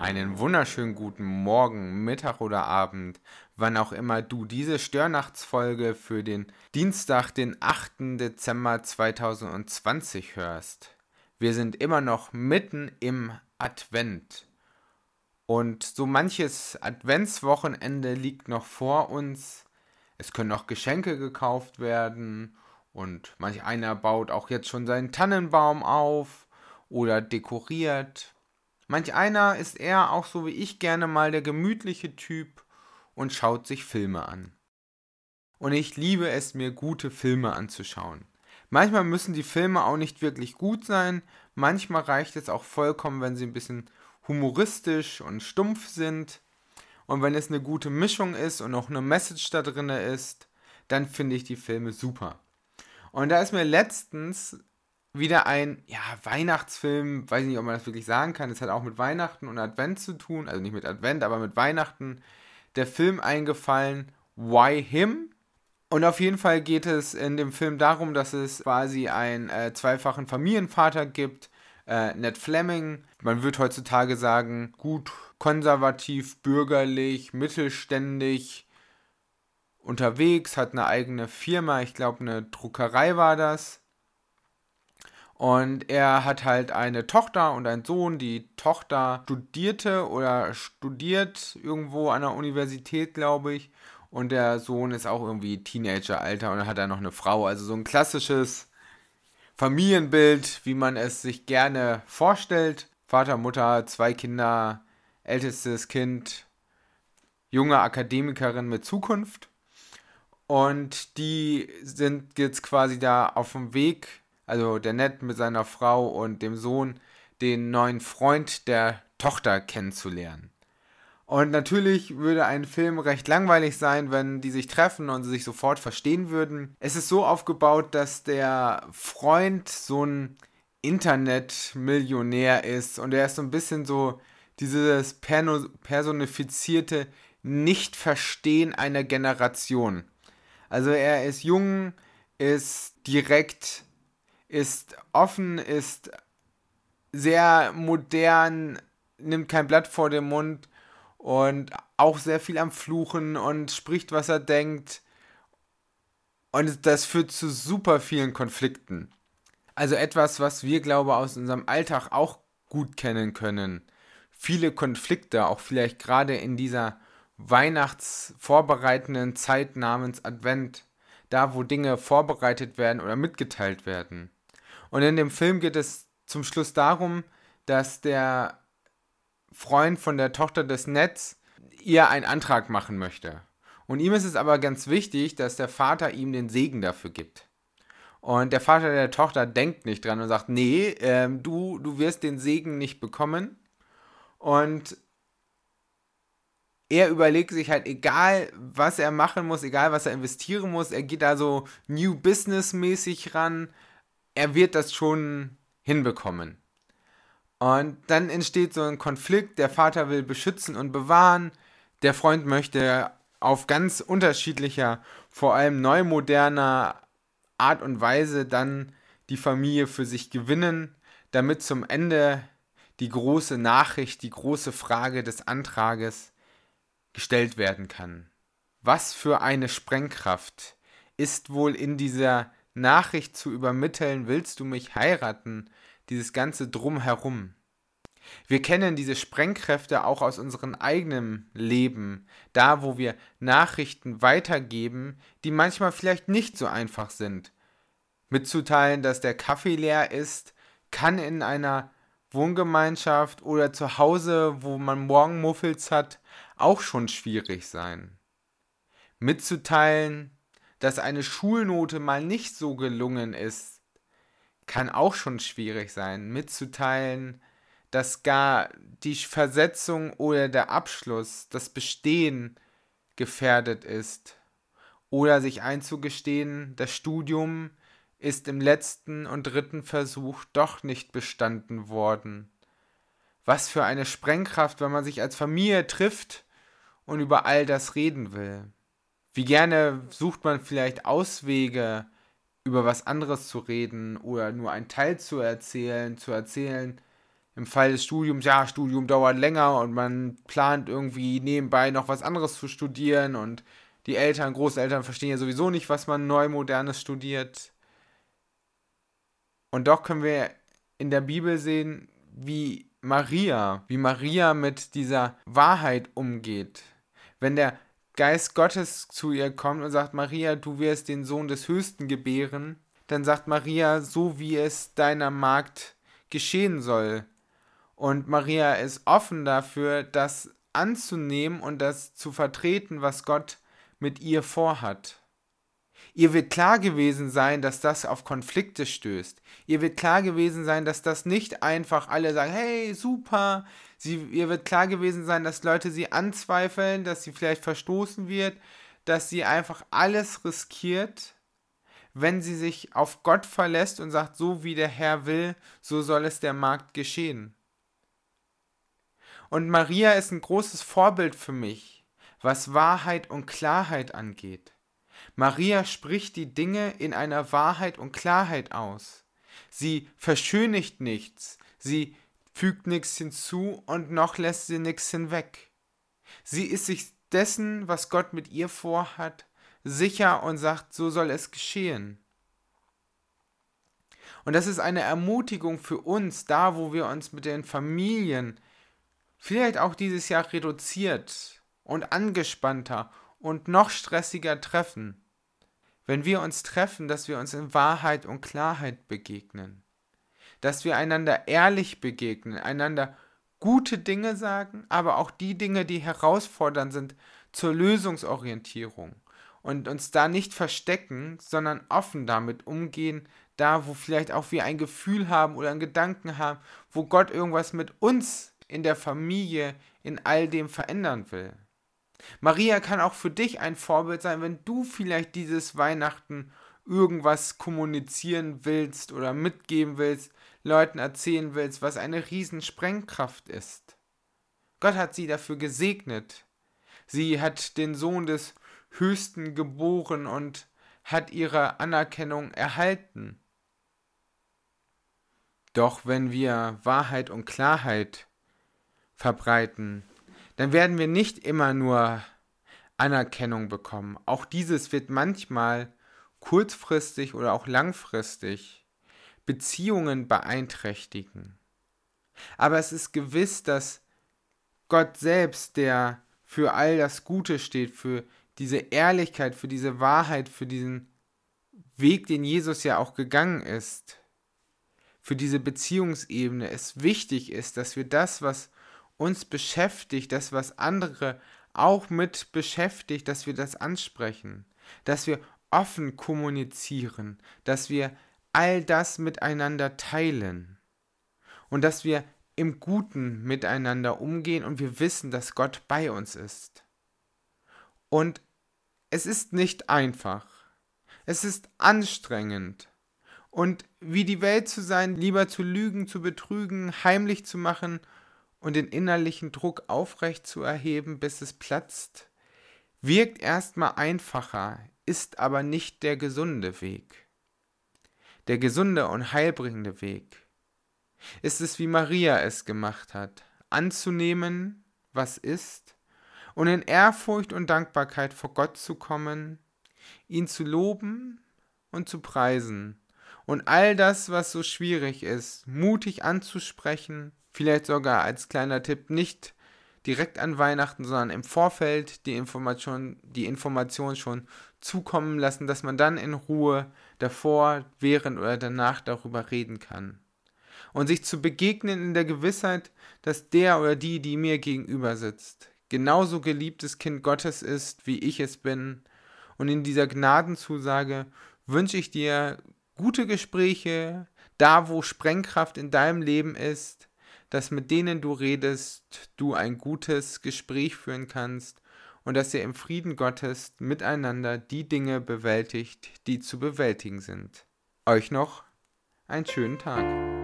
Einen wunderschönen guten Morgen, Mittag oder Abend, wann auch immer du diese Störnachtsfolge für den Dienstag, den 8. Dezember 2020 hörst. Wir sind immer noch mitten im Advent. Und so manches Adventswochenende liegt noch vor uns. Es können noch Geschenke gekauft werden und manch einer baut auch jetzt schon seinen Tannenbaum auf oder dekoriert. Manch einer ist eher auch so wie ich gerne mal der gemütliche Typ und schaut sich Filme an. Und ich liebe es mir, gute Filme anzuschauen. Manchmal müssen die Filme auch nicht wirklich gut sein, manchmal reicht es auch vollkommen, wenn sie ein bisschen humoristisch und stumpf sind. Und wenn es eine gute Mischung ist und auch eine Message da drin ist, dann finde ich die Filme super. Und da ist mir letztens wieder ein ja, Weihnachtsfilm, weiß nicht, ob man das wirklich sagen kann, es hat auch mit Weihnachten und Advent zu tun, also nicht mit Advent, aber mit Weihnachten, der Film eingefallen, Why Him? Und auf jeden Fall geht es in dem Film darum, dass es quasi einen äh, zweifachen Familienvater gibt, äh, Ned Fleming. Man wird heutzutage sagen, gut konservativ, bürgerlich, mittelständig unterwegs, hat eine eigene Firma, ich glaube eine Druckerei war das und er hat halt eine Tochter und einen Sohn. Die Tochter studierte oder studiert irgendwo an der Universität, glaube ich. Und der Sohn ist auch irgendwie Teenageralter und hat dann noch eine Frau. Also so ein klassisches Familienbild, wie man es sich gerne vorstellt. Vater, Mutter, zwei Kinder, ältestes Kind, junge Akademikerin mit Zukunft. Und die sind jetzt quasi da auf dem Weg also der Ned mit seiner Frau und dem Sohn, den neuen Freund der Tochter kennenzulernen. Und natürlich würde ein Film recht langweilig sein, wenn die sich treffen und sie sich sofort verstehen würden. Es ist so aufgebaut, dass der Freund so ein Internetmillionär ist und er ist so ein bisschen so dieses personifizierte Nicht-Verstehen einer Generation. Also er ist jung, ist direkt ist offen, ist sehr modern, nimmt kein Blatt vor den Mund und auch sehr viel am Fluchen und spricht, was er denkt. Und das führt zu super vielen Konflikten. Also etwas, was wir, glaube ich, aus unserem Alltag auch gut kennen können. Viele Konflikte, auch vielleicht gerade in dieser weihnachtsvorbereitenden Zeit namens Advent, da wo Dinge vorbereitet werden oder mitgeteilt werden. Und in dem Film geht es zum Schluss darum, dass der Freund von der Tochter des Netz ihr einen Antrag machen möchte. Und ihm ist es aber ganz wichtig, dass der Vater ihm den Segen dafür gibt. Und der Vater der Tochter denkt nicht dran und sagt, nee, ähm, du, du wirst den Segen nicht bekommen. Und er überlegt sich halt, egal was er machen muss, egal was er investieren muss, er geht da so New Business mäßig ran, er wird das schon hinbekommen. Und dann entsteht so ein Konflikt, der Vater will beschützen und bewahren, der Freund möchte auf ganz unterschiedlicher, vor allem neumoderner Art und Weise dann die Familie für sich gewinnen, damit zum Ende die große Nachricht, die große Frage des Antrages gestellt werden kann. Was für eine Sprengkraft ist wohl in dieser Nachricht zu übermitteln, willst du mich heiraten, dieses ganze Drumherum. Wir kennen diese Sprengkräfte auch aus unserem eigenen Leben, da wo wir Nachrichten weitergeben, die manchmal vielleicht nicht so einfach sind. Mitzuteilen, dass der Kaffee leer ist, kann in einer Wohngemeinschaft oder zu Hause, wo man Morgenmuffels hat, auch schon schwierig sein. Mitzuteilen, dass eine Schulnote mal nicht so gelungen ist, kann auch schon schwierig sein. Mitzuteilen, dass gar die Versetzung oder der Abschluss, das Bestehen gefährdet ist. Oder sich einzugestehen, das Studium ist im letzten und dritten Versuch doch nicht bestanden worden. Was für eine Sprengkraft, wenn man sich als Familie trifft und über all das reden will. Wie gerne sucht man vielleicht Auswege, über was anderes zu reden oder nur einen Teil zu erzählen, zu erzählen, im Fall des Studiums, ja, Studium dauert länger und man plant irgendwie nebenbei noch was anderes zu studieren und die Eltern, Großeltern verstehen ja sowieso nicht, was man neu modernes studiert. Und doch können wir in der Bibel sehen, wie Maria, wie Maria mit dieser Wahrheit umgeht. Wenn der Geist Gottes zu ihr kommt und sagt, Maria, du wirst den Sohn des Höchsten gebären, dann sagt Maria, so wie es deiner Magd geschehen soll. Und Maria ist offen dafür, das anzunehmen und das zu vertreten, was Gott mit ihr vorhat. Ihr wird klar gewesen sein, dass das auf Konflikte stößt. Ihr wird klar gewesen sein, dass das nicht einfach alle sagen, hey, super. Sie, ihr wird klar gewesen sein, dass Leute sie anzweifeln, dass sie vielleicht verstoßen wird, dass sie einfach alles riskiert, wenn sie sich auf Gott verlässt und sagt, so wie der Herr will, so soll es der Markt geschehen. Und Maria ist ein großes Vorbild für mich, was Wahrheit und Klarheit angeht. Maria spricht die Dinge in einer Wahrheit und Klarheit aus. Sie verschönigt nichts, sie fügt nichts hinzu und noch lässt sie nichts hinweg. Sie ist sich dessen, was Gott mit ihr vorhat, sicher und sagt, so soll es geschehen. Und das ist eine Ermutigung für uns, da wo wir uns mit den Familien vielleicht auch dieses Jahr reduziert und angespannter und noch stressiger treffen. Wenn wir uns treffen, dass wir uns in Wahrheit und Klarheit begegnen. Dass wir einander ehrlich begegnen, einander gute Dinge sagen, aber auch die Dinge, die herausfordernd sind, zur Lösungsorientierung und uns da nicht verstecken, sondern offen damit umgehen, da wo vielleicht auch wir ein Gefühl haben oder einen Gedanken haben, wo Gott irgendwas mit uns in der Familie in all dem verändern will. Maria kann auch für dich ein Vorbild sein, wenn du vielleicht dieses Weihnachten irgendwas kommunizieren willst oder mitgeben willst, Leuten erzählen willst, was eine Riesensprengkraft ist. Gott hat sie dafür gesegnet. Sie hat den Sohn des Höchsten geboren und hat ihre Anerkennung erhalten. Doch wenn wir Wahrheit und Klarheit verbreiten, dann werden wir nicht immer nur Anerkennung bekommen. Auch dieses wird manchmal kurzfristig oder auch langfristig Beziehungen beeinträchtigen. Aber es ist gewiss, dass Gott selbst, der für all das Gute steht, für diese Ehrlichkeit, für diese Wahrheit, für diesen Weg, den Jesus ja auch gegangen ist, für diese Beziehungsebene es wichtig ist, dass wir das, was uns beschäftigt, das, was andere auch mit beschäftigt, dass wir das ansprechen, dass wir offen kommunizieren, dass wir all das miteinander teilen und dass wir im Guten miteinander umgehen und wir wissen, dass Gott bei uns ist. Und es ist nicht einfach. Es ist anstrengend. Und wie die Welt zu sein, lieber zu lügen, zu betrügen, heimlich zu machen und den innerlichen Druck aufrecht zu erheben, bis es platzt, wirkt erstmal einfacher, ist aber nicht der gesunde Weg. Der gesunde und heilbringende Weg. Ist es, wie Maria es gemacht hat, anzunehmen, was ist, und in Ehrfurcht und Dankbarkeit vor Gott zu kommen, ihn zu loben und zu preisen und all das, was so schwierig ist, mutig anzusprechen Vielleicht sogar als kleiner Tipp nicht direkt an Weihnachten, sondern im Vorfeld die Information, die Information schon zukommen lassen, dass man dann in Ruhe davor, während oder danach darüber reden kann. Und sich zu begegnen in der Gewissheit, dass der oder die, die mir gegenüber sitzt, genauso geliebtes Kind Gottes ist, wie ich es bin. Und in dieser Gnadenzusage wünsche ich dir gute Gespräche, da wo Sprengkraft in deinem Leben ist, dass mit denen du redest, du ein gutes Gespräch führen kannst und dass ihr im Frieden Gottes miteinander die Dinge bewältigt, die zu bewältigen sind. Euch noch einen schönen Tag.